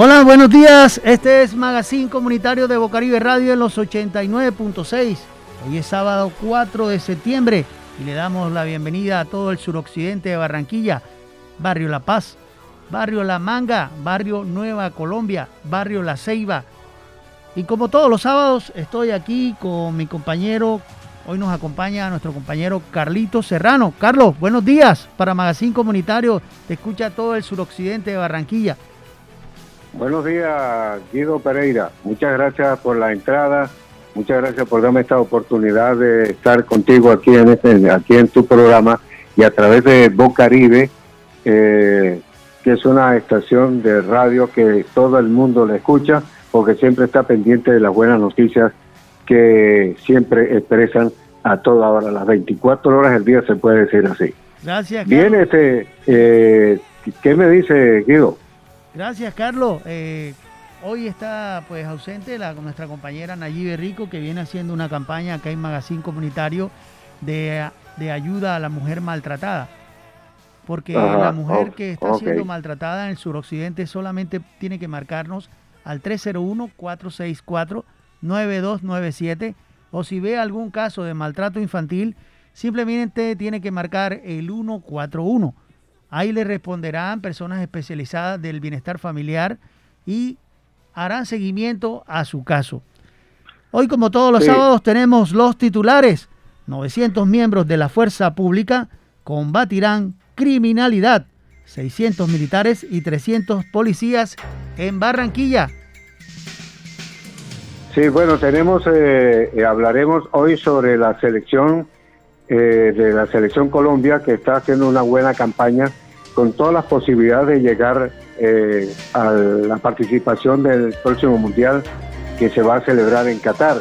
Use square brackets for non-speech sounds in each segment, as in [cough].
Hola, buenos días. Este es Magazine Comunitario de Bocaribe Radio en los 89.6. Hoy es sábado 4 de septiembre y le damos la bienvenida a todo el suroccidente de Barranquilla, Barrio La Paz, Barrio La Manga, Barrio Nueva Colombia, Barrio La Ceiba. Y como todos los sábados, estoy aquí con mi compañero. Hoy nos acompaña nuestro compañero Carlito Serrano. Carlos, buenos días para Magazine Comunitario. Te escucha todo el suroccidente de Barranquilla. Buenos días, Guido Pereira. Muchas gracias por la entrada. Muchas gracias por darme esta oportunidad de estar contigo aquí en este, aquí en tu programa y a través de Bocaribe, eh, que es una estación de radio que todo el mundo le escucha, porque siempre está pendiente de las buenas noticias que siempre expresan a toda hora, las 24 horas del día se puede decir así. Gracias. Bien, este, eh, ¿qué me dice Guido? Gracias, Carlos. Eh, hoy está pues ausente la, nuestra compañera Nayibe Rico, que viene haciendo una campaña acá en Magazine Comunitario de, ayuda a la mujer maltratada. Porque la mujer que está siendo maltratada en el suroccidente solamente tiene que marcarnos al 301-464-9297 o si ve algún caso de maltrato infantil, simplemente tiene que marcar el 141 Ahí le responderán personas especializadas del bienestar familiar y harán seguimiento a su caso. Hoy, como todos los sábados, tenemos los titulares. 900 miembros de la fuerza pública combatirán criminalidad. 600 militares y 300 policías en Barranquilla. Sí, bueno, tenemos, eh, eh, hablaremos hoy sobre la selección eh, de la Selección Colombia, que está haciendo una buena campaña con todas las posibilidades de llegar eh, a la participación del próximo Mundial que se va a celebrar en Qatar.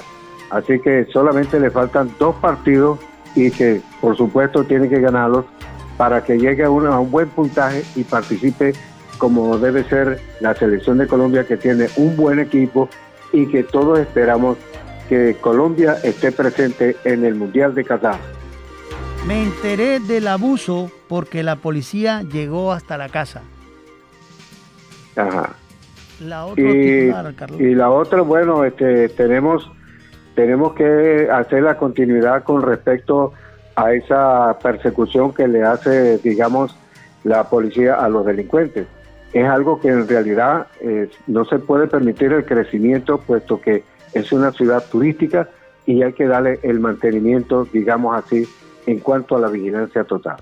Así que solamente le faltan dos partidos y que por supuesto tiene que ganarlos para que llegue a, a un buen puntaje y participe como debe ser la selección de Colombia que tiene un buen equipo y que todos esperamos que Colombia esté presente en el Mundial de Qatar. Me enteré del abuso porque la policía llegó hasta la casa. Ajá. La otra y, y la otra, bueno, este, tenemos, tenemos que hacer la continuidad con respecto a esa persecución que le hace, digamos, la policía a los delincuentes. Es algo que en realidad eh, no se puede permitir el crecimiento, puesto que es una ciudad turística y hay que darle el mantenimiento, digamos así, en cuanto a la vigilancia total.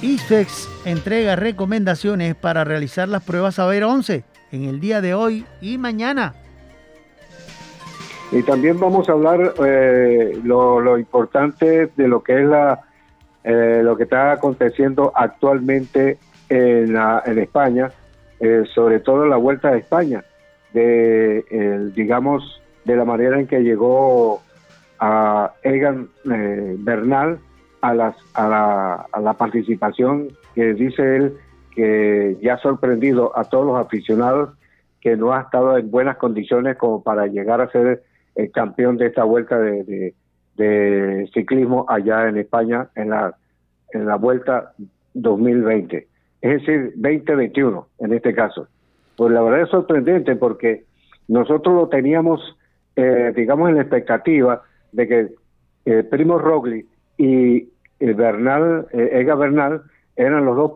ISFEX entrega recomendaciones para realizar las pruebas ver 11 en el día de hoy y mañana. Y también vamos a hablar eh, lo, importante de lo que es la eh, lo que está aconteciendo actualmente en, en España, eh, sobre todo la vuelta de España, de digamos de la manera en que llegó a Egan eh, Bernal a, las, a, la, participación que dice él que ya ha sorprendido a todos los aficionados que no ha estado en buenas condiciones como para llegar a ser el campeón de esta vuelta de, de, ciclismo allá en España en la, en la vuelta 2020, es decir, 2021 en este caso. Pues la verdad es sorprendente porque nosotros lo teníamos, eh, digamos, en la expectativa de que eh, Primo Rogli y eh, Bernal, eh, Ega Bernal eran los dos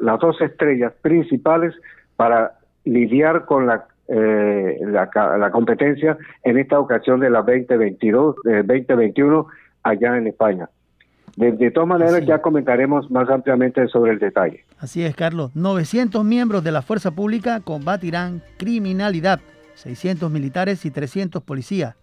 las dos estrellas principales para lidiar con la, la, competencia en esta ocasión de la 2022, 2021 allá en España. De, todas maneras, ya comentaremos más ampliamente sobre el detalle. Así es, Carlos. 900 miembros de la Fuerza Pública combatirán criminalidad, 600 militares y 300 policías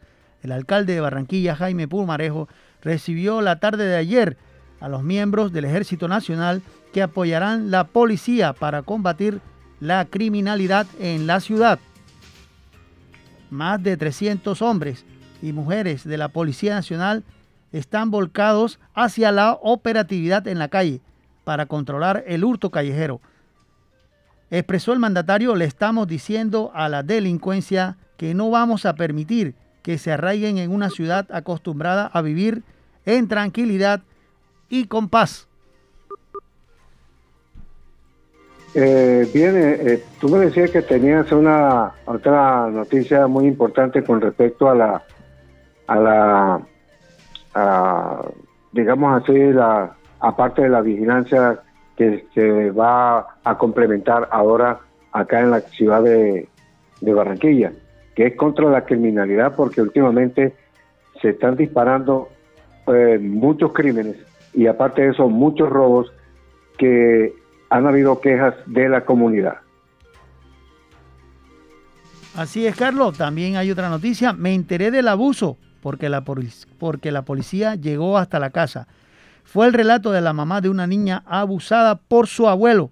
el alcalde de Barranquilla, Jaime Pulmarejo, recibió la tarde de ayer a los miembros del Ejército Nacional que apoyarán la policía para combatir la criminalidad en la ciudad. Más de 300 hombres y mujeres de la Policía Nacional están volcados hacia la operatividad en la calle para controlar el hurto callejero. Expresó el mandatario, le estamos diciendo a la delincuencia que no vamos a permitir que se arraiguen en una ciudad acostumbrada a vivir en tranquilidad y con paz. eh, bien, eh, tú me decías que tenías una otra noticia muy importante con respecto a la, a la, digamos así, la aparte de la vigilancia que se va a complementar ahora acá en la ciudad de, Barranquilla, que es contra la criminalidad, porque últimamente se están disparando eh, muchos crímenes y aparte de eso muchos robos que han habido quejas de la comunidad. Así es, Carlos. También hay otra noticia. Me enteré del abuso porque la, porque la policía llegó hasta la casa. Fue el relato de la mamá de una niña abusada por su abuelo.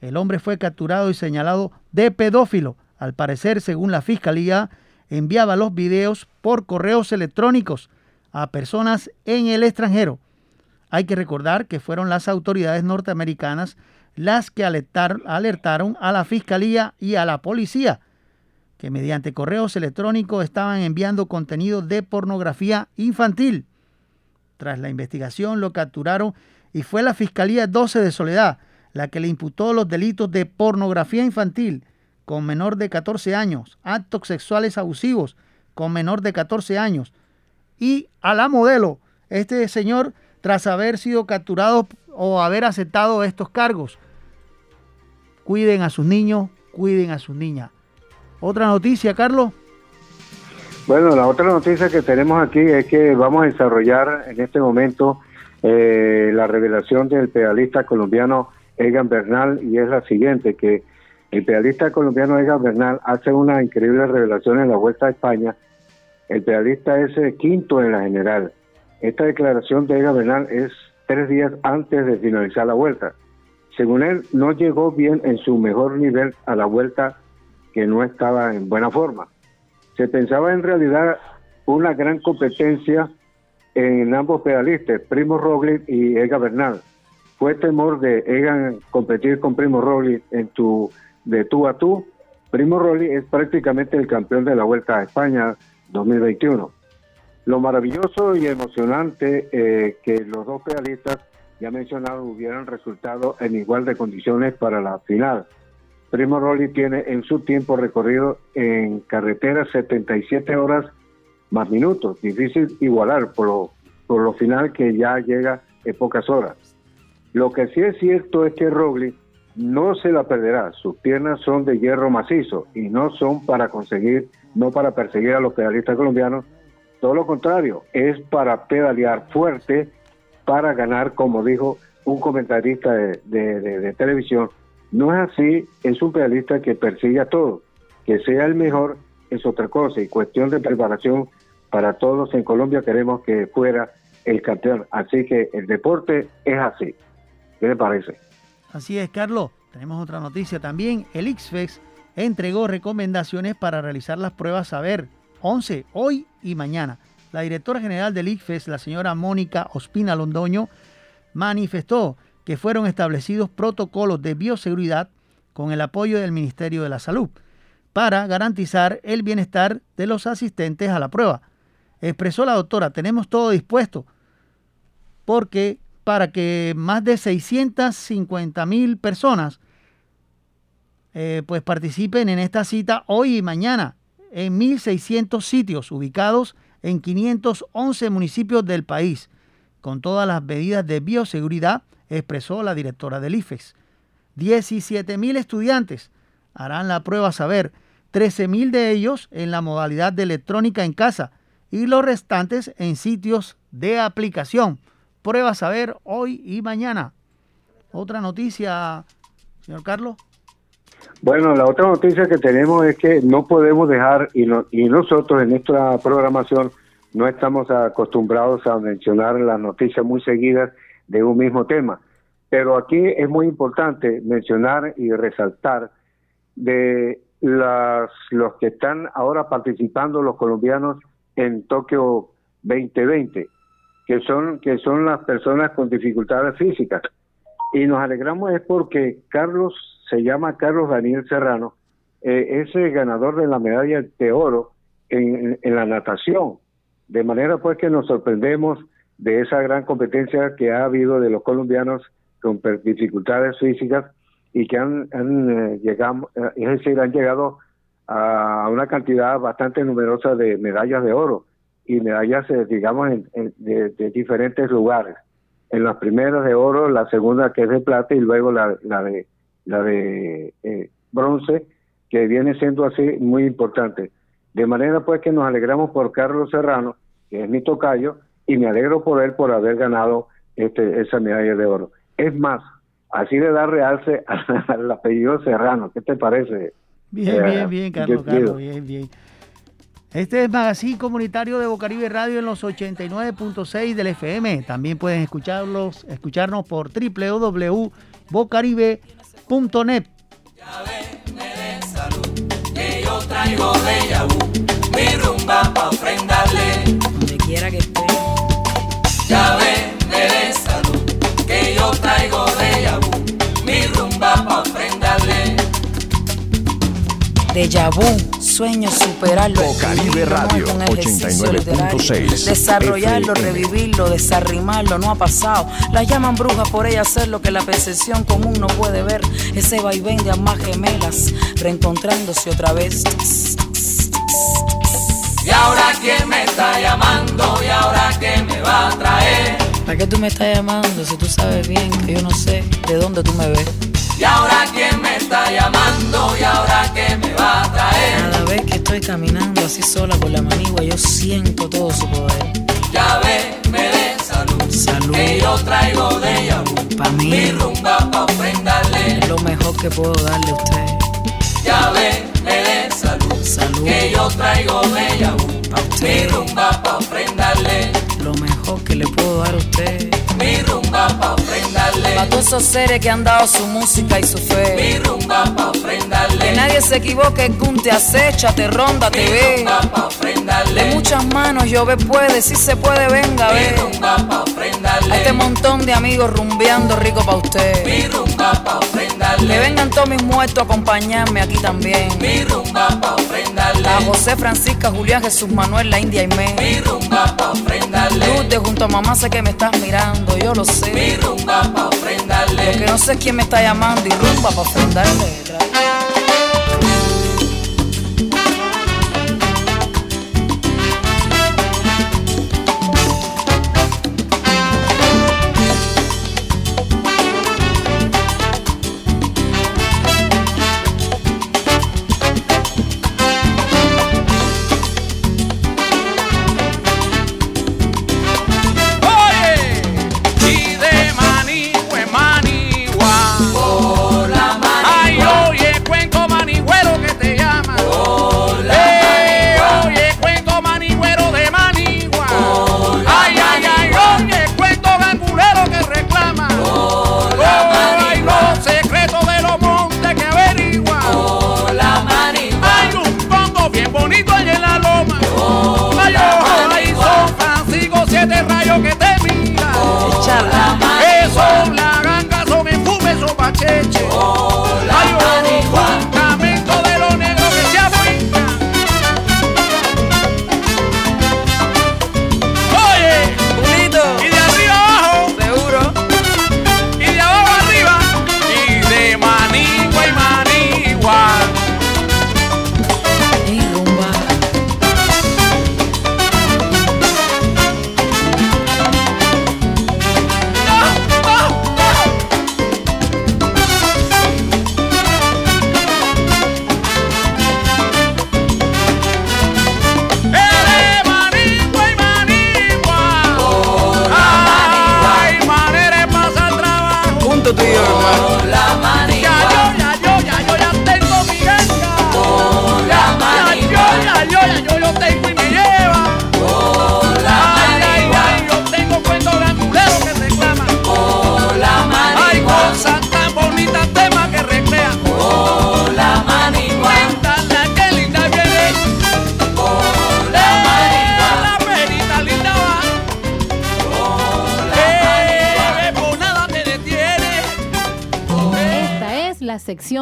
El hombre fue capturado y señalado de pedófilo. Al parecer, según la fiscalía, enviaba los videos por correos electrónicos a personas en el extranjero. Hay que recordar que fueron las autoridades norteamericanas las que alertaron a la Fiscalía y a la policía que mediante correos electrónicos estaban enviando contenido de pornografía infantil. Tras la investigación lo capturaron y fue la Fiscalía 12 de Soledad la que le imputó los delitos de pornografía infantil con menor de 14 años, actos sexuales abusivos con menor de 14 años y a la modelo, este señor tras haber sido capturado o haber aceptado estos cargos. Cuiden a sus niños, cuiden a sus niñas. Otra noticia, Carlos. Bueno, la otra noticia que tenemos aquí es que vamos a desarrollar en este momento eh, la revelación del pedalista colombiano Egan Bernal y es la siguiente, que el pedalista colombiano Egan Bernal hace una increíble revelación en la Vuelta a España. El pedalista es el quinto en la general. Esta declaración de Egan Bernal es tres días antes de finalizar la vuelta. Según él, no llegó bien en su mejor nivel a la vuelta, que no estaba en buena forma. Se pensaba en realidad una gran competencia en ambos pedalistas, Primo Roglic y Ega Bernal. Fue temor de Egan competir con Primo Roglic en tu de tú a tú. Primo Roglic es prácticamente el campeón de la Vuelta a España 2021. Lo maravilloso y emocionante eh, que los dos pedalistas ya mencionado, hubieran resultado en igual de condiciones para la final. Primo Rolli tiene en su tiempo recorrido en carretera 77 horas más minutos. Difícil igualar por lo, final que ya llega en pocas horas. Lo que sí es cierto es que Rogli no se la perderá. Sus piernas son de hierro macizo y no son para conseguir, no para perseguir a los pedalistas colombianos. Todo lo contrario, es para pedalear fuerte para ganar, como dijo un comentarista de, televisión. No es así, es un pedalista que persigue a todos. Que sea el mejor es otra cosa y cuestión de preparación para todos en Colombia queremos que fuera el campeón. Así que el deporte es así. ¿Qué le parece? Así es, Carlos. Tenemos otra noticia también. El IXFEX entregó recomendaciones para realizar las pruebas Saber 11 hoy y mañana. La directora general del ICFES, la señora Mónica Ospina Londoño, manifestó que fueron establecidos protocolos de bioseguridad con el apoyo del Ministerio de la Salud para garantizar el bienestar de los asistentes a la prueba. Expresó la doctora, tenemos todo dispuesto porque para que más de 650 mil personas eh, pues participen en esta cita hoy y mañana en 1.600 sitios ubicados en 511 municipios del país, con todas las medidas de bioseguridad, expresó la directora del IFEX. 17.000 estudiantes harán la prueba saber, 13.000 de ellos en la modalidad de electrónica en casa y los restantes en sitios de aplicación. Prueba saber hoy y mañana. Otra noticia, señor Carlos. Bueno, la otra noticia que tenemos es que no podemos dejar, y, y nosotros en nuestra programación no estamos acostumbrados a mencionar las noticias muy seguidas de un mismo tema, pero aquí es muy importante mencionar y resaltar de las, los que están ahora participando los colombianos en Tokio 2020, que son, que son las personas con dificultades físicas. Y nos alegramos es porque Carlos se llama Carlos Daniel Serrano, eh, es el ganador de la medalla de oro en, en, la natación. De manera pues que nos sorprendemos de esa gran competencia que ha habido de los colombianos con dificultades físicas y que han, han llegado, es decir, han llegado a una cantidad bastante numerosa de medallas de oro y medallas, digamos, de, diferentes lugares. En las primeras de oro, la segunda que es de plata y luego la, la de, la de bronce, que viene siendo así muy importante. De manera pues que nos alegramos por Carlos Serrano, que es mi tocayo, y me alegro por él por haber ganado este, esa medalla de oro. Es más, así le da realce [laughs] al apellido Serrano. ¿Qué te parece? Bien, bien, eh, bien, Carlos, Carlos, bien, bien. Este es Magazine Comunitario de Bocaribe Radio en los 89.6 del FM. También pueden escucharlos, escucharnos por www.bocaribe.net. Que yo traigo de mi rumba pa' ofrendarle. Donde quiera que De Yabu, sueño superarlo. Caribe Radio 89.6. Desarrollarlo, revivirlo, desarrimarlo, no ha pasado. La llaman brujas por ella hacer lo que la percepción común no puede ver. Ese vaivén de ambas gemelas, reencontrándose otra vez. Y ahora quién me está llamando y ahora quién me va a traer. ¿Para qué tú me estás llamando si tú sabes bien que yo no sé de dónde tú me ves? Y ahora quién me está llamando y ahora quién me va a traer. Cada vez que estoy caminando así sola por la manigua yo siento todo su poder. Ya ve, me dé salud, salud. Que yo traigo de ella pa mí. Mi rumba pa' ofrendarle. Es lo mejor que puedo darle a usted. Ya ve, me dé salud, salud. Que yo traigo de ella Mi rumba pa' ofrendarle. Lo mejor que le puedo dar a usted. Mi rumba pa' todos esos seres que han dado su música y su fe. Mi rumba pa' ofrendarle. Que nadie se equivoque, que te acecha, te ronda, te ve. Mi rumba pa' ofrendarle. De muchas manos llover puede, si se puede, venga, ve. Mi rumba pa' ofrendarle. A este montón de amigos rumbeando rico pa' usted. Mi rumba pa' ofrendarle. Que vengan todos mis muertos a acompañarme aquí también. Mi rumba pa' ofrendarle. A José, Francisca, Julián, Jesús Manuel, la India y me. Mi rumba pa' ofrendarle. Luz de junto a mamá sé que me estás mirando yo lo sé. Mi rumba pa' ofrendarle. Lo que no sé quién me está llamando y rumba pa' ofrendarle. cheche. Oh.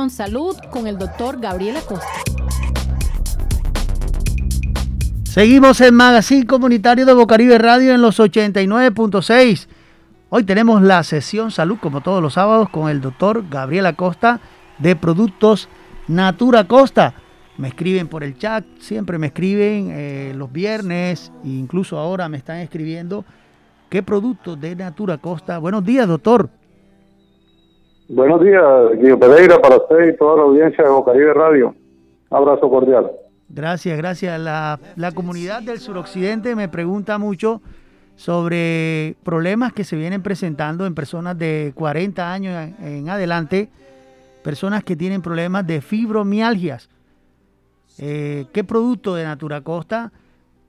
Salud con el doctor Gabriel Acosta. Seguimos en Magazine Comunitario de Bocaribe Radio en los 89.6. Hoy tenemos la sesión salud, como todos los sábados, con el doctor Gabriel Acosta de Productos Natura Costa. Me escriben por el chat, siempre me escriben eh, los viernes, incluso ahora me están escribiendo qué productos de Natura Costa. Buenos días, doctor. Buenos días, Guido Pereira, para usted y toda la audiencia de Bocaribe Radio. Abrazo cordial. Gracias, gracias. La, la comunidad del suroccidente me pregunta mucho sobre problemas que se vienen presentando en personas de 40 años en adelante, personas que tienen problemas de fibromialgias. Eh, ¿Qué producto de Natura Costa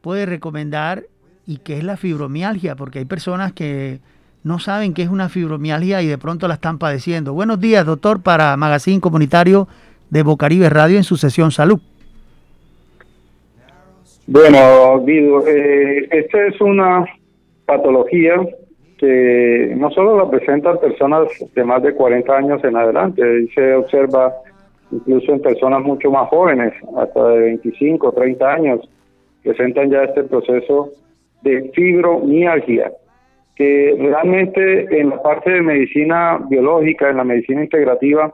puede recomendar y qué es la fibromialgia? Porque hay personas que no saben qué es una fibromialgia y de pronto la están padeciendo. Buenos días, doctor, para Magazine Comunitario de Bocaribe Radio en su sesión Salud. Bueno, Guido, eh, esta es una patología que no solo la presentan personas de más de 40 años en adelante, se observa incluso en personas mucho más jóvenes, hasta de 25, 30 años, presentan ya este proceso de fibromialgia que realmente en la parte de medicina biológica, en la medicina integrativa,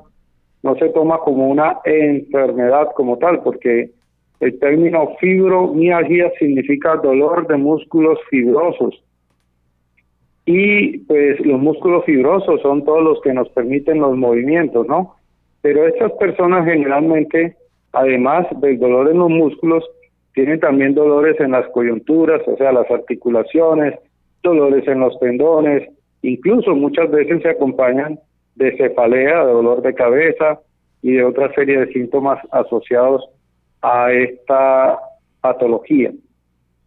no se toma como una enfermedad como tal, porque el término fibromialgia significa dolor de músculos fibrosos. Y pues los músculos fibrosos son todos los que nos permiten los movimientos, ¿no? Pero estas personas generalmente, además del dolor en los músculos, tienen también dolores en las coyunturas, o sea, las articulaciones, dolores en los tendones, incluso muchas veces se acompañan de cefalea, de dolor de cabeza y de otra serie de síntomas asociados a esta patología.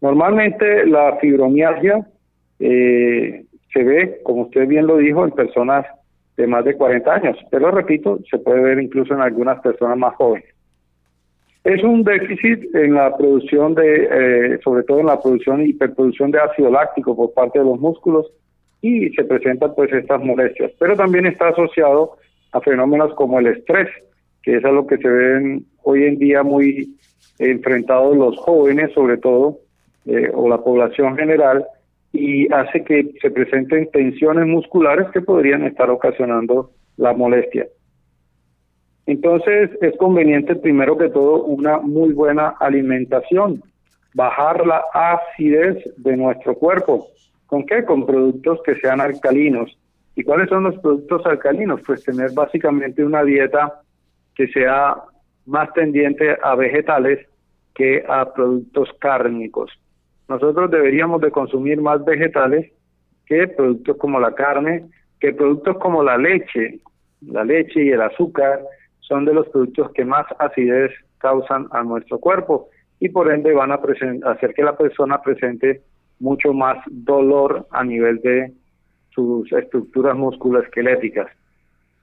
Normalmente la fibromialgia eh, se ve, como usted bien lo dijo, en personas de más de 40 años, pero repito, se puede ver incluso en algunas personas más jóvenes. Es un déficit en la producción de, eh, sobre todo en la producción y hiperproducción de ácido láctico por parte de los músculos y se presentan pues estas molestias. Pero también está asociado a fenómenos como el estrés, que es a lo que se ven hoy en día muy enfrentados los jóvenes, sobre todo, eh, o la población general, y hace que se presenten tensiones musculares que podrían estar ocasionando la molestia. Entonces es conveniente primero que todo una muy buena alimentación, bajar la acidez de nuestro cuerpo. ¿Con qué? Con productos que sean alcalinos. ¿Y cuáles son los productos alcalinos? Pues tener básicamente una dieta que sea más tendiente a vegetales que a productos cárnicos. Nosotros deberíamos de consumir más vegetales que productos como la carne, que productos como la leche, la leche y el azúcar, son de los productos que más acidez causan a nuestro cuerpo y por ende van a hacer que la persona presente mucho más dolor a nivel de sus estructuras musculoesqueléticas.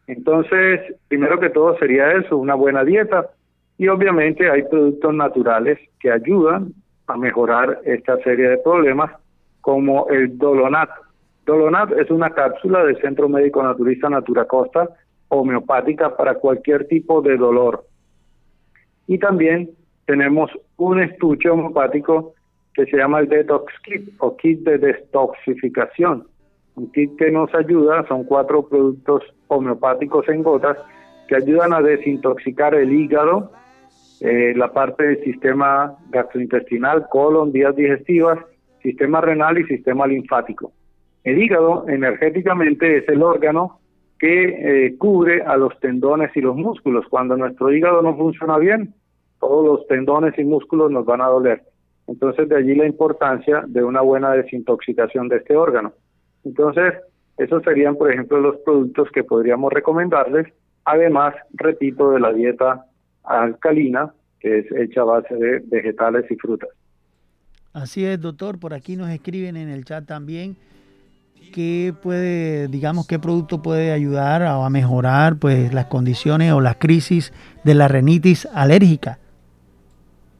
Entonces, primero que todo sería eso, una buena dieta y obviamente hay productos naturales que ayudan a mejorar esta serie de problemas como el Dolonat. Dolonat es una cápsula del Centro Médico Naturista Natura Costa homeopática para cualquier tipo de dolor. Y también tenemos un estuche homeopático que se llama el Detox Kit o Kit de Detoxificación. Un kit que nos ayuda, son cuatro productos homeopáticos en gotas que ayudan a desintoxicar el hígado, eh, la parte del sistema gastrointestinal, colon, vías digestivas, sistema renal y sistema linfático. El hígado energéticamente es el órgano que eh, cubre a los tendones y los músculos. Cuando nuestro hígado no funciona bien, todos los tendones y músculos nos van a doler. Entonces de allí la importancia de una buena desintoxicación de este órgano. Entonces, esos serían, por ejemplo, los productos que podríamos recomendarles. Además, repito, de la dieta alcalina, que es hecha a base de vegetales y frutas. Así es, doctor. Por aquí nos escriben en el chat también qué puede, digamos, qué producto puede ayudar a, mejorar pues las condiciones o las crisis de la renitis alérgica.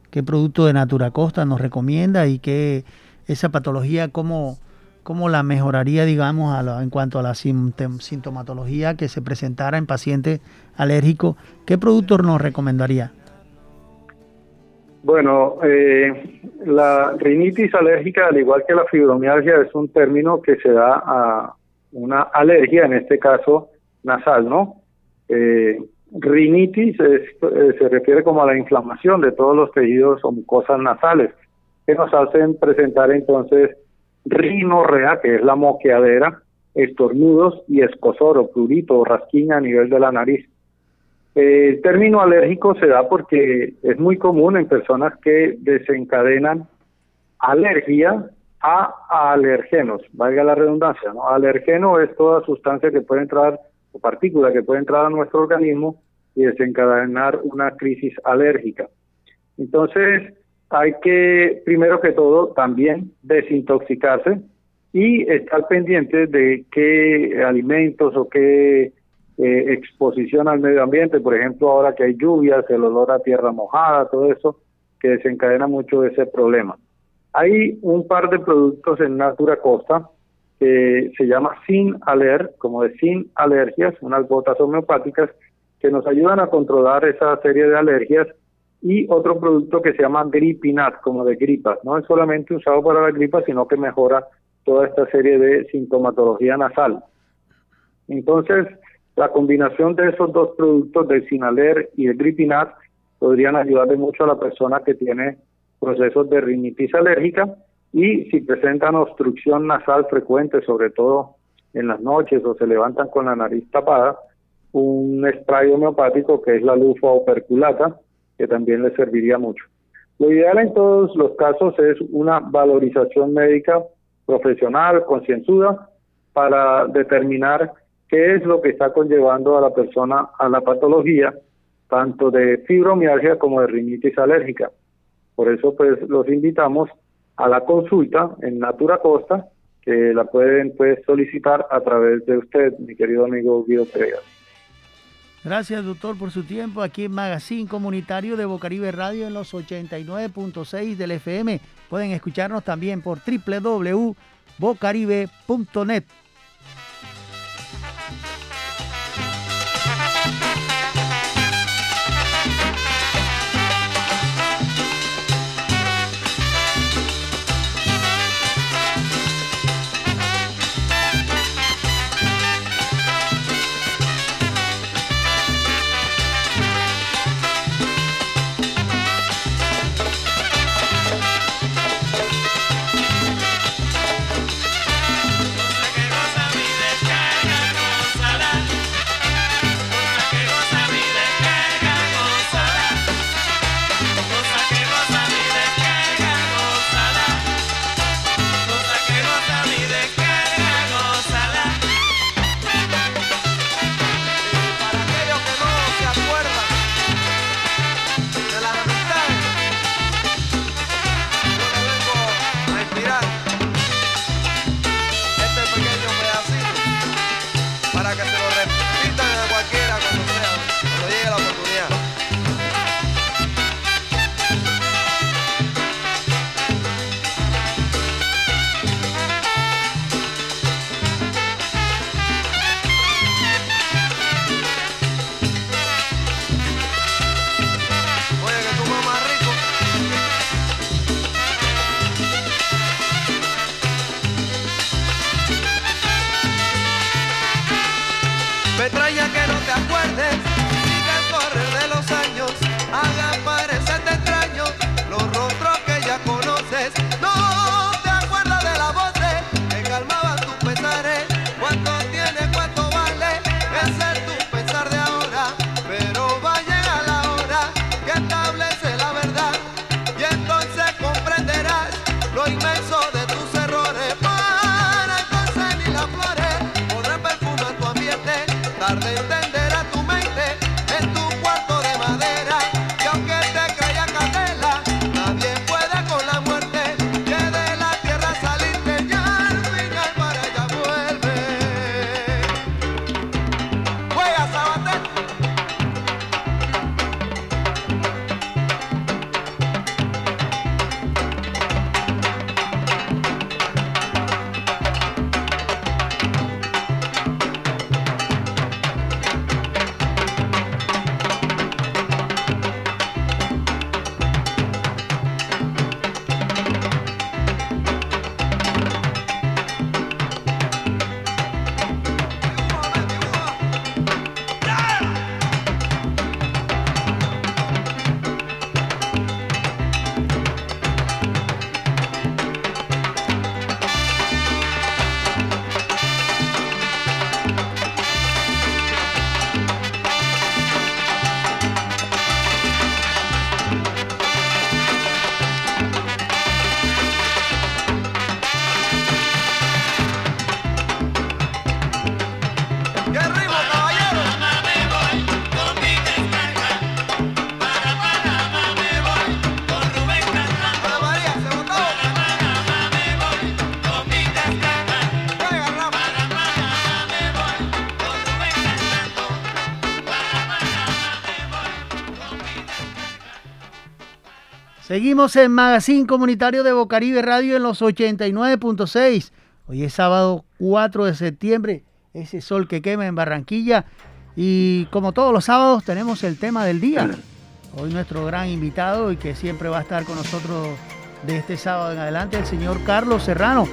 ¿Qué producto de Natura Costa nos recomienda y qué esa patología cómo, cómo la mejoraría, digamos, en cuanto a la sintomatología que se presentara en pacientes alérgicos? ¿Qué producto nos recomendaría? Bueno, eh, la rinitis alérgica, al igual que la fibromialgia, es un término que se da a una alergia, en este caso nasal, ¿no? Eh, rinitis eh, se refiere como a la inflamación de todos los tejidos o mucosas nasales, que nos hacen presentar entonces rinorrea, que es la moqueadera, estornudos y escosor o prurito o rasquiña a nivel de la nariz. El término alérgico se da porque es muy común en personas que desencadenan alergia a alergenos, valga la redundancia, ¿no? Alergeno es toda sustancia que puede entrar o partícula que puede entrar a nuestro organismo y desencadenar una crisis alérgica. Entonces, hay que, primero que todo, también desintoxicarse y estar pendiente de qué alimentos o qué eh, exposición al medio ambiente, por ejemplo, ahora que hay lluvias, el olor a tierra mojada, todo eso, que desencadena mucho ese problema. Hay un par de productos en Natura Costa que se llama Sin Aler, como de Sin Alergias, unas gotas homeopáticas que nos ayudan a controlar esa serie de alergias y otro producto que se llama Gripinat, como de gripas. No es solamente usado para la gripa, sino que mejora toda esta serie de sintomatología nasal. Entonces, la combinación de esos dos productos, del Sinaler y el Gripinat, podrían ayudarle mucho a la persona que tiene procesos de rinitis alérgica y si presentan obstrucción nasal frecuente, sobre todo en las noches o se levantan con la nariz tapada, un spray homeopático que es la lufa operculata, que también les serviría mucho. Lo ideal en todos los casos es una valorización médica profesional, concienzuda, para determinar qué es lo que está conllevando a la persona a la patología, tanto de fibromialgia como de rinitis alérgica. Por eso, pues, los invitamos a la consulta en Natura Costa, que la pueden pues solicitar a través de usted, mi querido amigo Guido Pereira. Gracias, doctor, por su tiempo aquí en Magazine Comunitario de Bocaribe Radio en los 89.6 del FM. Pueden escucharnos también por www.bocaribe.net. Seguimos en Magazine Comunitario de Bocaribe Radio en los 89.6. Hoy es sábado 4 de septiembre, ese sol que quema en Barranquilla. Y como todos los sábados tenemos el tema del día. Hoy nuestro gran invitado y que siempre va a estar con nosotros de este sábado en adelante, el señor Carlos Serrano.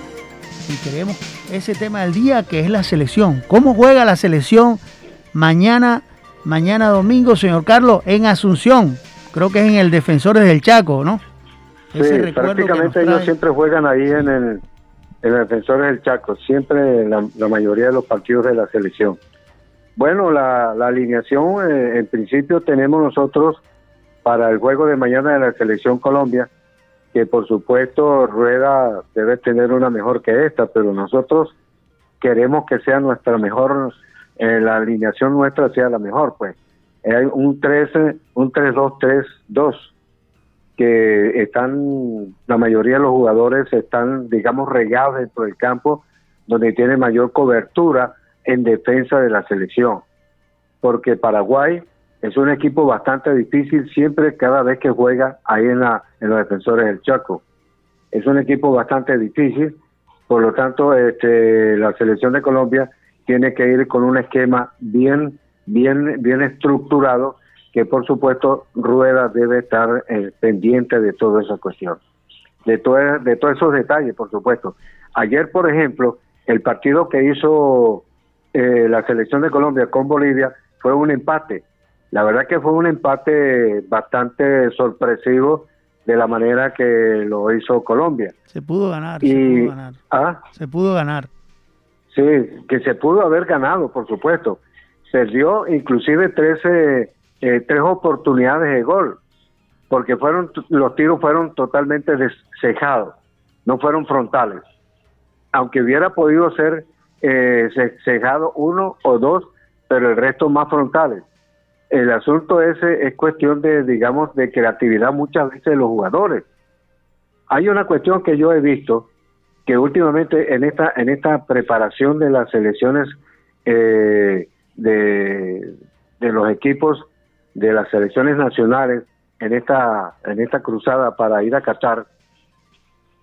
Y queremos ese tema del día que es la selección. ¿Cómo juega la selección mañana, mañana domingo, señor Carlos, en Asunción? Creo que es en el Defensores del Chaco, ¿no? sí, prácticamente ellos siempre juegan ahí en el, en Defensores del Chaco, siempre la, la, mayoría de los partidos de la selección. Bueno, la, la alineación, eh, en principio tenemos nosotros para el juego de mañana de la selección Colombia, que por supuesto Rueda debe tener una mejor que esta, pero nosotros queremos que sea nuestra mejor, eh, la alineación nuestra sea la mejor, pues hay un 13, un 3-2-3-2 que están, la mayoría de los jugadores están, digamos, regados dentro del campo, donde tiene mayor cobertura en defensa de la selección. Porque Paraguay es un equipo bastante difícil siempre, cada vez que juega ahí en, la, en los defensores del Chaco. Es un equipo bastante difícil, por lo tanto, este, la selección de Colombia tiene que ir con un esquema bien bien, bien estructurado, que por supuesto Rueda debe estar eh, pendiente de toda esa cuestión, de, de todos esos detalles, por supuesto. Ayer, por ejemplo, el partido que hizo eh, la selección de Colombia con Bolivia fue un empate. La verdad que fue un empate bastante sorpresivo de la manera que lo hizo Colombia. Se pudo ganar, se pudo ganar. ¿ah? Se pudo ganar. Sí, que se pudo haber ganado, por supuesto perdió inclusive 13, eh, tres oportunidades de gol, porque fueron los tiros fueron totalmente descejados, no fueron frontales. Aunque hubiera podido ser eh, cejado uno o dos, pero el resto más frontales. El asunto ese es cuestión de, digamos, de creatividad muchas veces de los jugadores. Hay una cuestión que yo he visto que últimamente en esta en esta preparación de las selecciones eh, de, los equipos de las selecciones nacionales en esta en esta cruzada para ir a Qatar.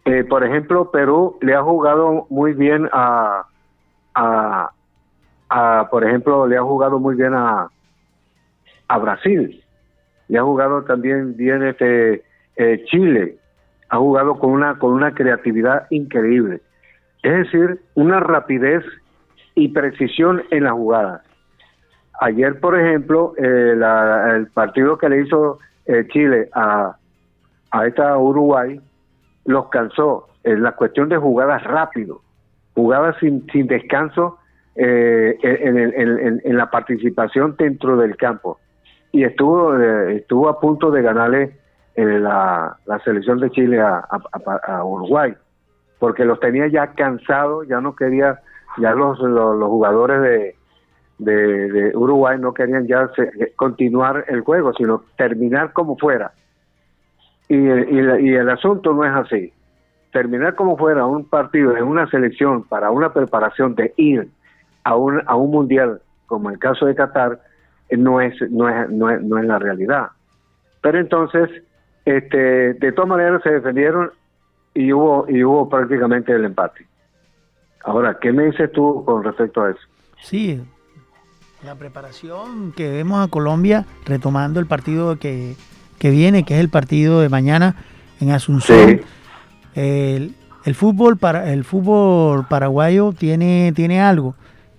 Eh, por ejemplo, Perú le ha jugado muy bien a, a, por ejemplo, le ha jugado muy bien a, a Brasil. Le ha jugado también bien este eh, Chile. Ha jugado con una con una creatividad increíble. Es decir, una rapidez y precisión en la jugada. Ayer, por ejemplo, eh, el partido que le hizo eh, Chile a, a esta Uruguay los cansó en la cuestión de jugadas rápido, jugadas sin, sin descanso eh, en, en, la participación dentro del campo. Y estuvo, estuvo a punto de ganarle la, la, selección de Chile a, a, Uruguay, porque los tenía ya cansados, ya no quería, ya los, los jugadores de, de, Uruguay no querían ya continuar el juego, sino terminar como fuera. Y, y, el asunto no es así. Terminar como fuera un partido en una selección para una preparación de ir a un, a un mundial, como el caso de Qatar, no es, no es, no es, no es la realidad. Pero entonces, este, de todas maneras se defendieron y hubo, y hubo prácticamente el empate. Ahora, ¿qué me dices tú con respecto a eso? Sí, la preparación que vemos a Colombia, retomando el partido que, viene, que es el partido de mañana en Asunción. El, fútbol para el fútbol paraguayo tiene, tiene algo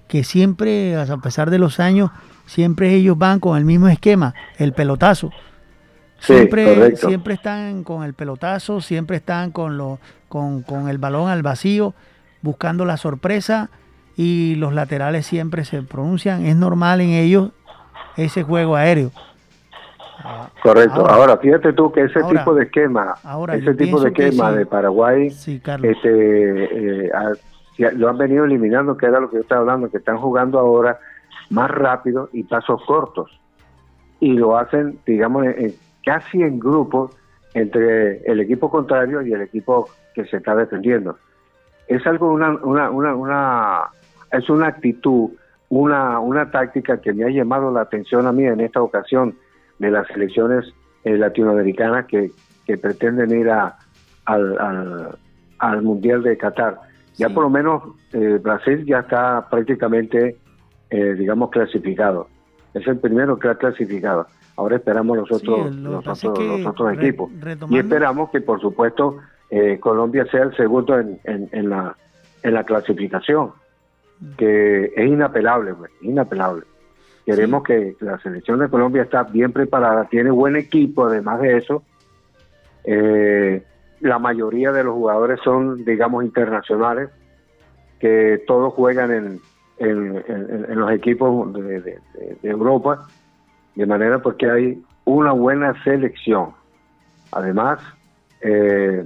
que siempre, a pesar de los años, siempre ellos van con el mismo esquema, el pelotazo. Siempre, siempre están con el pelotazo, siempre están con, lo, con, con el balón al vacío, buscando la sorpresa y los laterales siempre se pronuncian. Es normal en ellos ese juego aéreo. Correcto. Ahora, fíjate tú que ese tipo de esquema, ese tipo de esquema de Paraguay, este, eh, lo han venido eliminando, que era lo que yo estaba hablando, que están jugando ahora más rápido y pasos cortos. Y lo hacen, digamos, casi en grupo entre el equipo contrario y el equipo que se está defendiendo. Es algo, una, una, una, una es una actitud, una, una táctica que me ha llamado la atención a mí en esta ocasión de las elecciones eh, latinoamericanas que, que pretenden ir a, al, al, al Mundial de Qatar. Ya por lo menos eh, Brasil ya está prácticamente, eh, digamos, clasificado. Es el primero que ha clasificado. Ahora esperamos los otros, los otros, que los otros re- equipos. Y esperamos que, por supuesto, eh, Colombia sea el segundo en, en, en la, en la clasificación, que es inapelable, pues, inapelable. Queremos que la selección de Colombia está bien preparada, tiene buen equipo, además de eso. Eh, la mayoría de los jugadores son, digamos, internacionales, que todos juegan en, en, en- en los equipos de, de- de- de Europa, de manera porque hay una buena selección. Además, eh,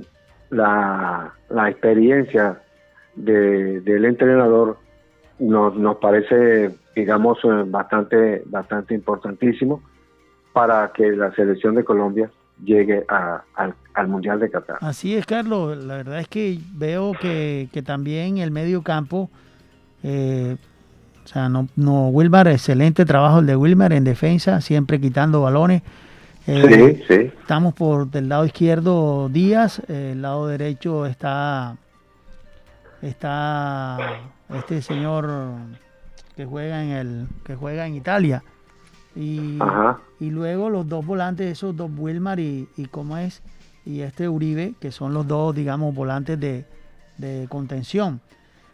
la, la experiencia de- del entrenador nos, nos parece, digamos, eh, bastante, bastante importantísimo para que la selección de Colombia llegue a- al, al Mundial de Qatar. Así es, Carlos. La verdad es que veo que, que también el medio campo, eh, o sea, no, no, Wilmar, excelente trabajo el de Wilmar en defensa, siempre quitando balones. Eh, Sí, sí. Estamos por del lado izquierdo Díaz, el lado derecho está está este señor que juega en el que juega en Italia y, y luego los dos volantes esos dos Wilmar y, y cómo es y este Uribe que son los dos digamos volantes de, de contención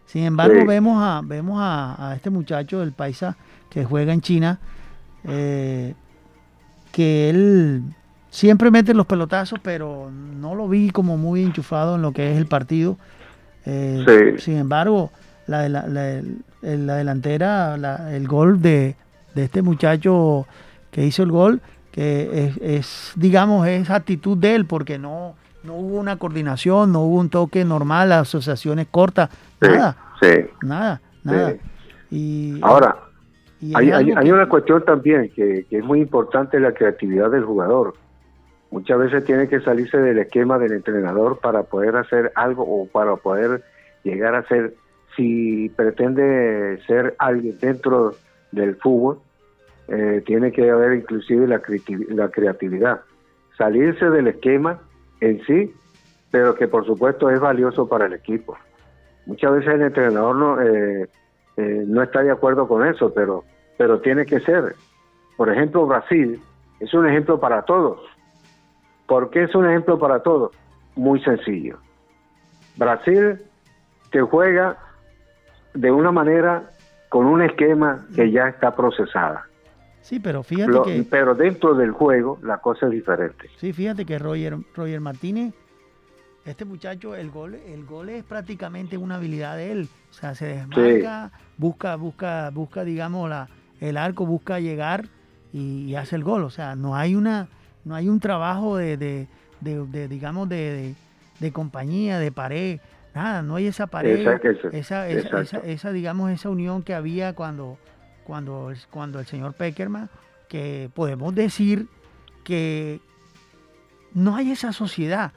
sin embargo Sí. vemos a vemos a, a este muchacho el paisa que juega en China eh, que él siempre mete los pelotazos, pero no lo vi como muy enchufado en lo que es el partido. Eh, Sí. Sin embargo, la, de la, la- el- la delantera, la- el gol de, de este muchacho que hizo el gol, que es, es, digamos, es actitud de él, porque no, no hubo una coordinación, no hubo un toque normal, asociaciones cortas, Sí, nada, sí. nada, nada. Sí. Y, Ahora, y hay, hay, algo hay que- una cuestión también que, que es muy importante, la creatividad del jugador. Muchas veces tiene que salirse del esquema del entrenador para poder hacer algo o para poder llegar a ser, si pretende ser alguien dentro del fútbol, eh, tiene que haber inclusive la, creati- la creatividad. Salirse del esquema en sí, pero que por supuesto es valioso para el equipo. Muchas veces el entrenador no, eh, eh, no está de acuerdo con eso, pero, pero tiene que ser. Por ejemplo, Brasil es un ejemplo para todos. ¿Por qué es un ejemplo para todos? Muy sencillo. Brasil te juega de una manera con un esquema que ya está procesada. Sí, pero fíjate Lo- que... pero dentro del juego la cosa es diferente. Sí, fíjate que Roger, Roger Martínez, este muchacho, el gol, el gol es prácticamente una habilidad de él. O sea, se desmarca, busca, busca, busca, digamos, la, el arco, busca llegar y, y hace el gol. O sea, no hay una, no hay un trabajo de, de, de- de, digamos, de, de, de compañía, de pared, nada, no hay esa pared, Exacto, esa, esa, exacto. esa, esa, digamos, esa unión que había cuando, cuando, cuando el señor Peckerman, que podemos decir que no hay esa sociedad,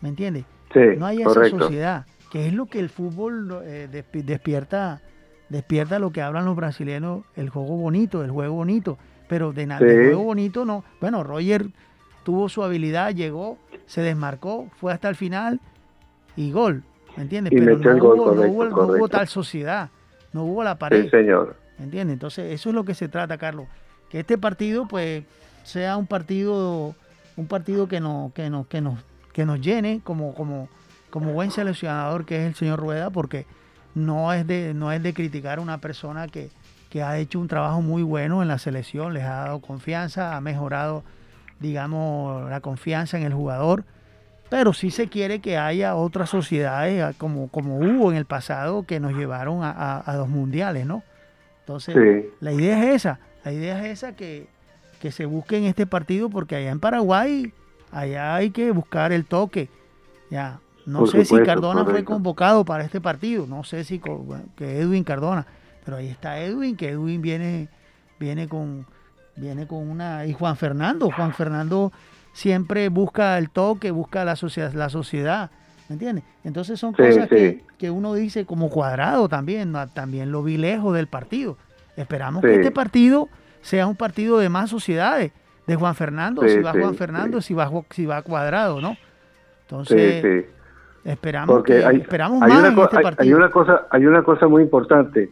¿me entiendes? Sí, No hay esa correcto. sociedad, que es lo que el fútbol eh, despi- despierta, despierta lo que hablan los brasileños, el juego bonito, el juego bonito, pero de nada, Sí. el juego bonito no. Bueno, Roger tuvo su habilidad, llegó, se desmarcó, fue hasta el final y gol, ¿me entiendes? Y pero no, hubo, no, hubo, no hubo tal sociedad, no hubo la pared. Sí, señor. ¿Me entiendes? Entonces, eso es lo que se trata, Carlos. Que este partido, pues, sea un partido, un partido que nos, que nos, que nos, que nos llene como, como, como buen seleccionador que es el señor Rueda, porque no es de, no es de criticar a una persona que, que ha hecho un trabajo muy bueno en la selección, les ha dado confianza, ha mejorado, digamos, la confianza en el jugador. Pero sí se quiere que haya otras sociedades ah, como, como hubo en el pasado que nos llevaron a, a- a los mundiales, ¿no? Entonces, Sí. la idea es esa, la idea es esa que, que se busque en este partido porque allá en Paraguay, allá hay que buscar el toque. Ya, no Por sé si Cardona fue convocado para este partido, no sé si bueno, que Edwin Cardona, pero ahí está Edwin, que Edwin viene, viene con, viene con una y Juan Fernando, Juan Fernando siempre busca el toque, busca la sociedad, la sociedad, ¿me entiendes? Entonces son Sí, cosas que, sí. que uno dice como cuadrado también, ¿no? también lo vi lejos del partido. Esperamos Sí. que este partido sea un partido de más sociedades, de Juan Fernando, si va Juan Fernando, si va si va cuadrado, ¿no? Entonces, esperamos Porque que- hay, esperamos hay más una en este hay- partido. hay una cosa, hay una cosa muy importante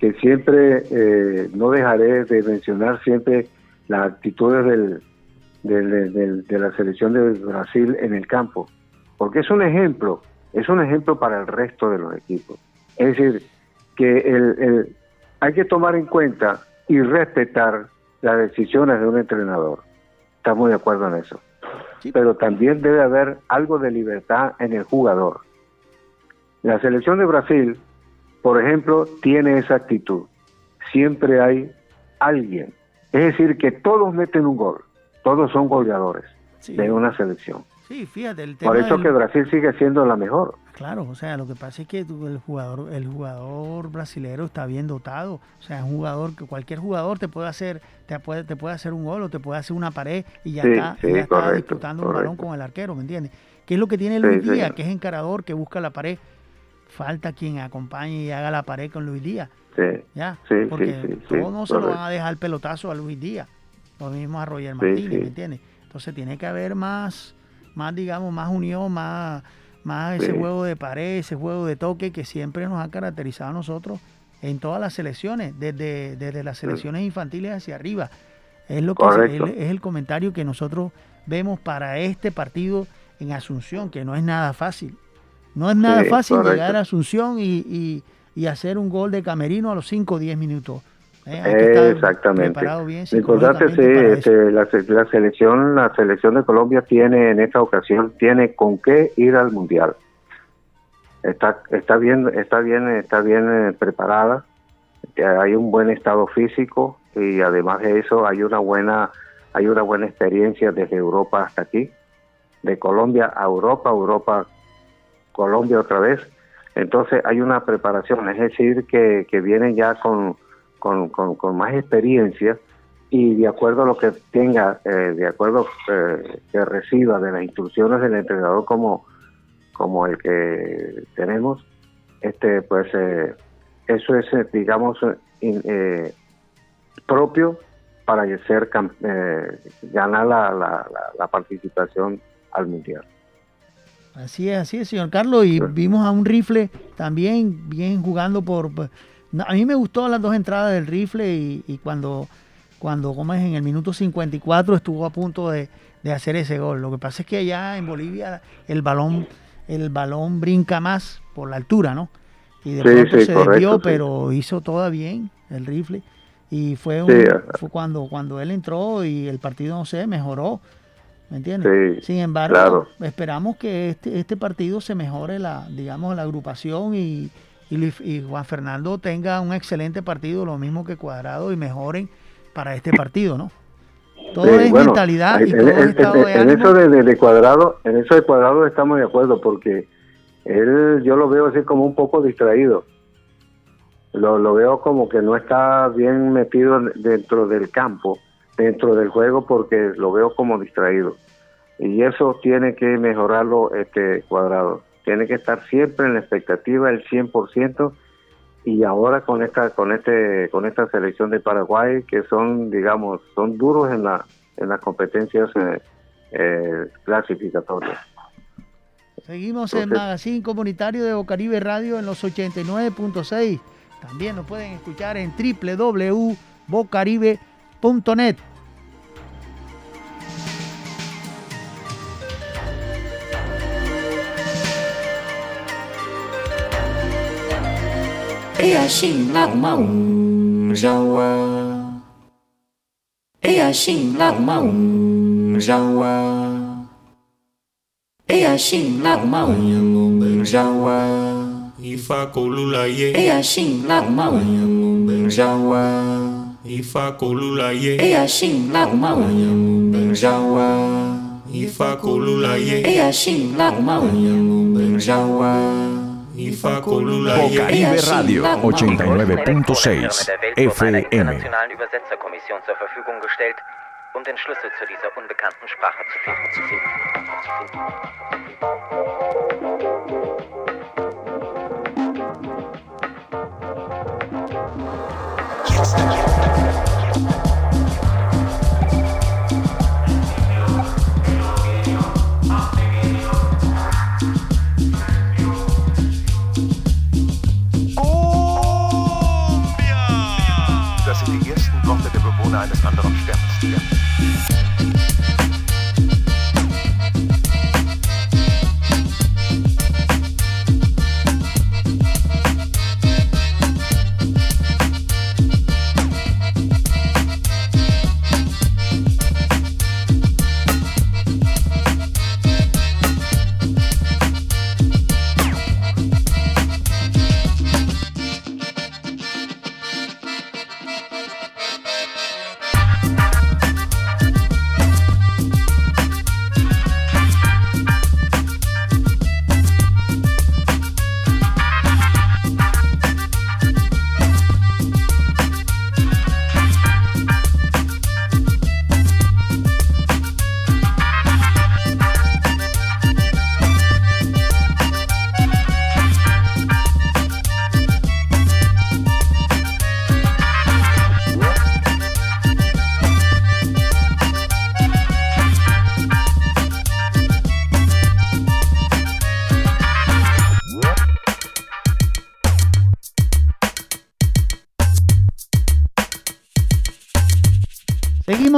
que siempre eh, no dejaré de mencionar siempre las actitudes del, del- de la selección de Brasil en el campo, porque es un ejemplo, es un ejemplo para el resto de los equipos. Es decir, que el, el- hay que tomar en cuenta y respetar las decisiones de un entrenador. Estamos de acuerdo en eso. Sí. Pero también debe haber algo de libertad en el jugador. La selección de Brasil, por ejemplo, tiene esa actitud. Siempre hay alguien. Es decir, que todos meten un gol. Todos son goleadores Sí. de una selección. Sí, fíjate, el tema Por eso del- que Brasil sigue siendo la mejor. Claro, o sea, lo que pasa es que el jugador, el jugador brasilero está bien dotado. O sea, es un jugador que cualquier jugador te puede hacer, te puede, te puede hacer un gol o te puede hacer una pared y ya Sí, está, sí, ya está correcto, disputando un balón con el arquero, ¿me entiendes? ¿Qué es lo que tiene Luis Díaz? Que es encarador, que busca la pared. Falta quien acompañe y haga la pared con Luis Díaz. Sí, ¿ya? Sí, Porque sí, sí, todos no se lo van a dejar el pelotazo a Luis Díaz. Lo mismo a Roger Martínez, sí. ¿me entiendes? Entonces tiene que haber más, más digamos, más unión, más, más ese juego de pared, ese juego de toque que siempre nos ha caracterizado a nosotros en todas las selecciones, desde, desde las selecciones infantiles hacia arriba. Es lo que Correcto. es el comentario que nosotros vemos para este partido en Asunción, que no es nada fácil. No es nada Sí, fácil correcto. llegar a Asunción y, y- y hacer un gol de camerino a los 5 o 10 minutos. ¿Eh? Exactamente. bien importante sí, este, la, la selección, la selección de Colombia tiene en esta ocasión tiene con qué ir al mundial. Está está bien está bien está bien eh, preparada. Hay un buen estado físico y además de eso hay una buena hay una buena experiencia desde Europa hasta aquí, de Colombia a Europa, Europa Colombia otra vez. Entonces hay una preparación, es decir, que, que vienen ya con, con, con, con más experiencia y de acuerdo a lo que tenga, eh, de acuerdo eh, que reciba de las instrucciones del entrenador como, como el que tenemos, este pues eh, eso es, eh, digamos, eh, in- eh, propio para ser ganar la, la- la participación al mundial. Así es, así es, señor Carlos. Y vimos a un rifle también bien jugando por... no, A mí me gustó las dos entradas del rifle y, y cuando, cuando es, en el minuto 54 estuvo a punto de, de hacer ese gol. Lo que pasa es que allá en Bolivia el balón, el balón brinca más por la altura, ¿no? Y de Sí, pronto sí, se correcto, desvió, sí. pero hizo toda bien el rifle. Y fue, un- Sí, ajá. fue cuando, cuando él entró y el partido, no sé, mejoró. ¿Me entiendes? Sí, Sin embargo, claro. esperamos que este, este partido se mejore la, digamos, la agrupación y, y, Juan Fernando tenga un excelente partido, lo mismo que Cuadrado, y mejoren para este partido, ¿no? Todo Sí, es bueno, mentalidad y en- todo en- es estado en- de en ánimo. eso de, de- de cuadrado, en eso de cuadrado estamos de acuerdo porque él yo lo veo así como un poco distraído. Lo, lo veo como que no está bien metido dentro del campo, dentro del juego porque lo veo como distraído. Y eso tiene que mejorarlo este cuadrado. Tiene que estar siempre en la expectativa el 100% y ahora con esta con este con esta selección de Paraguay que son digamos son duros en la en las competencias eh, eh, clasificatorias Seguimos en Magazine Comunitario de Bocaribe Radio en los 89.6. También nos pueden escuchar en www.bocaribe.net. assim larma um jauá. E assim larma um jauá. E assim larma um jauá. Ifa facolula ye. E assim larma um jauá. Ifa facolula ye. E assim larma um jauá. E facolula ye. E assim larma um jauá. Bocaribe Radio 89.6 einer FM. Übersetzerkommission zur Verfügung gestellt, um den Schlüssel zu dieser unbekannten Sprache zu finden. Zu finden. anderen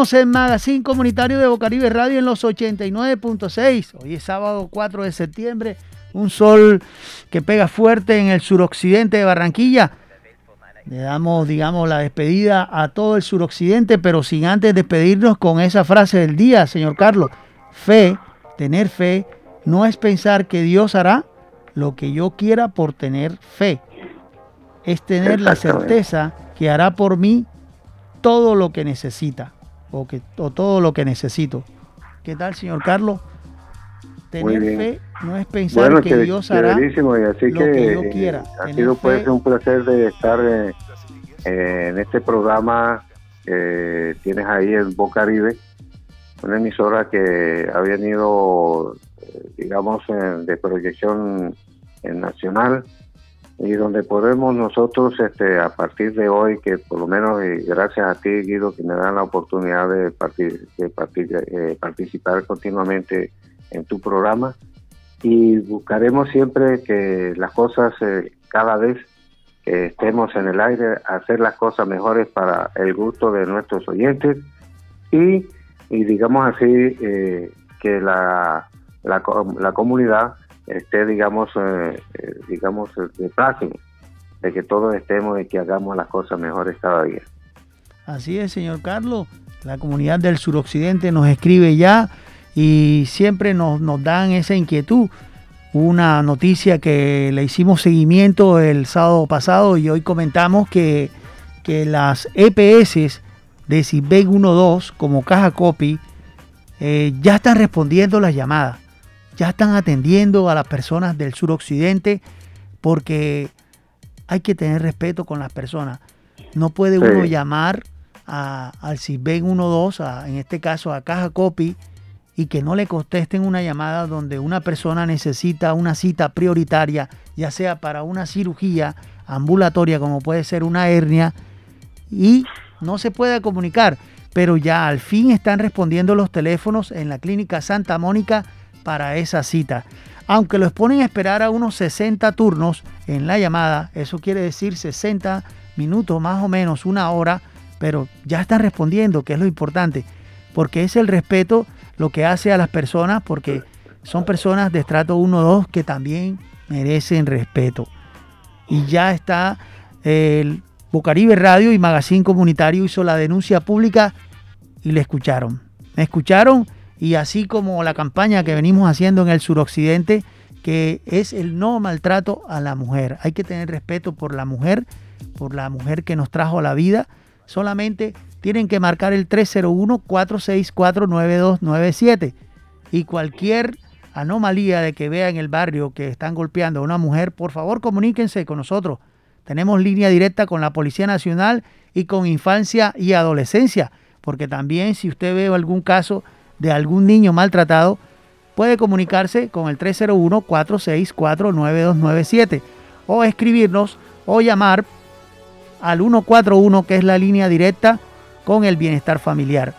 Seguimos en Magazine Comunitario de Bocaribe Radio en los 89.6. Hoy es sábado 4 de septiembre. Un sol que pega fuerte en el suroccidente de Barranquilla. Le damos, digamos, la despedida a todo el suroccidente, pero sin antes despedirnos con esa frase del día, señor Carlos. Fe, tener fe, no es pensar que Dios hará lo que yo quiera por tener fe. Es tener la certeza que hará por mí todo lo que necesita o, que, o todo lo que necesito. ¿Qué tal, señor Carlos? Tener fe no es pensar que, Dios hará y así lo que, yo quiera. Ha sido pues un placer de estar eh, eh, en este programa que tienes ahí en Bocaribe, una emisora que ha venido, eh, digamos, de proyección nacional y donde podemos nosotros este a partir de hoy que por lo menos gracias a ti Guido que me dan la oportunidad de, de participar continuamente en tu programa y buscaremos siempre que las cosas eh, cada vez que estemos en el aire, hacer las cosas mejores para el gusto de nuestros oyentes y, y digamos así, eh, que la, la, comunidad esté, digamos, eh, digamos, de próximo, de que todos estemos y que hagamos las cosas mejores cada día. Así es, señor Carlos. La comunidad del suroccidente nos escribe ya y siempre nos, nos dan esa inquietud. Una noticia que le hicimos seguimiento el sábado pasado y hoy comentamos que, que las EPS de CIBEC 12 como caja copy eh, ya están respondiendo las llamadas, ya están atendiendo a las personas del suroccidente porque hay que tener respeto con las personas. No puede uno llamar a, al CIBEC 12, en este caso a caja copy, y que no le contesten una llamada donde una persona necesita una cita prioritaria, ya sea para una cirugía ambulatoria como puede ser una hernia, y no se puede comunicar, pero ya al fin están respondiendo los teléfonos en la clínica Santa Mónica para esa cita. Aunque los ponen a esperar a unos 60 turnos en la llamada, eso quiere decir 60 minutos más o menos, una hora, pero ya están respondiendo, que es lo importante, porque es el respeto lo que hace a las personas porque son personas de estrato 1-2 que también merecen respeto. Y ya está el Bocaribe Radio y Magazine Comunitario hizo la denuncia pública y le escucharon. Me escucharon y así como la campaña que venimos haciendo en el suroccidente, que es el no maltrato a la mujer. Hay que tener respeto por la mujer, por la mujer que nos trajo la vida. Solamente tienen que marcar el 301-464-9297. Y cualquier anomalía de que vea en el barrio que están golpeando a una mujer, por favor comuníquense con nosotros. Tenemos línea directa con la Policía Nacional y con Infancia y Adolescencia, porque también si usted ve algún caso de algún niño maltratado, puede comunicarse con el 301-464-9297 o escribirnos o llamar al 141 que es la línea directa con el bienestar familiar.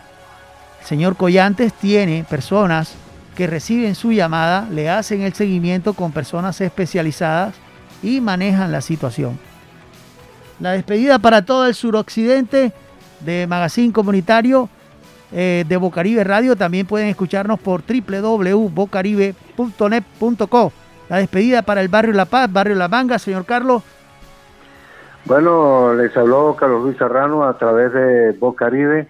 El señor Collantes tiene personas que reciben su llamada, le hacen el seguimiento con personas especializadas y manejan la situación. La despedida para todo el suroccidente de Magazine Comunitario eh, de Bocaribe Radio. También pueden escucharnos por www.bocaribe.net.co. La despedida para el barrio La Paz, barrio La Manga, señor Carlos. Bueno, les habló Carlos Luis Serrano a través de Voz Caribe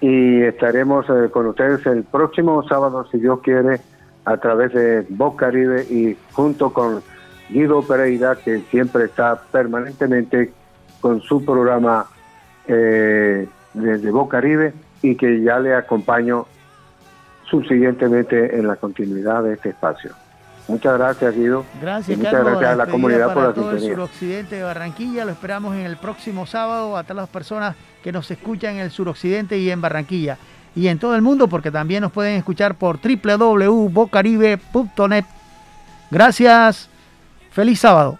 y estaremos eh, con ustedes el próximo sábado, si Dios quiere, a través de Voz Caribe y junto con Guido Pereira, que siempre está permanentemente con su programa eh, de, Voz Caribe y que ya le acompaño subsiguientemente en la continuidad de este espacio. Muchas gracias, Guido. Gracias, muchas gracias a la comunidad por la todo el suroccidente de Barranquilla. Lo esperamos en el próximo sábado a todas las personas que nos escuchan en el suroccidente y en Barranquilla. Y en todo el mundo, porque también nos pueden escuchar por www.bocaribe.net. Gracias. Feliz sábado.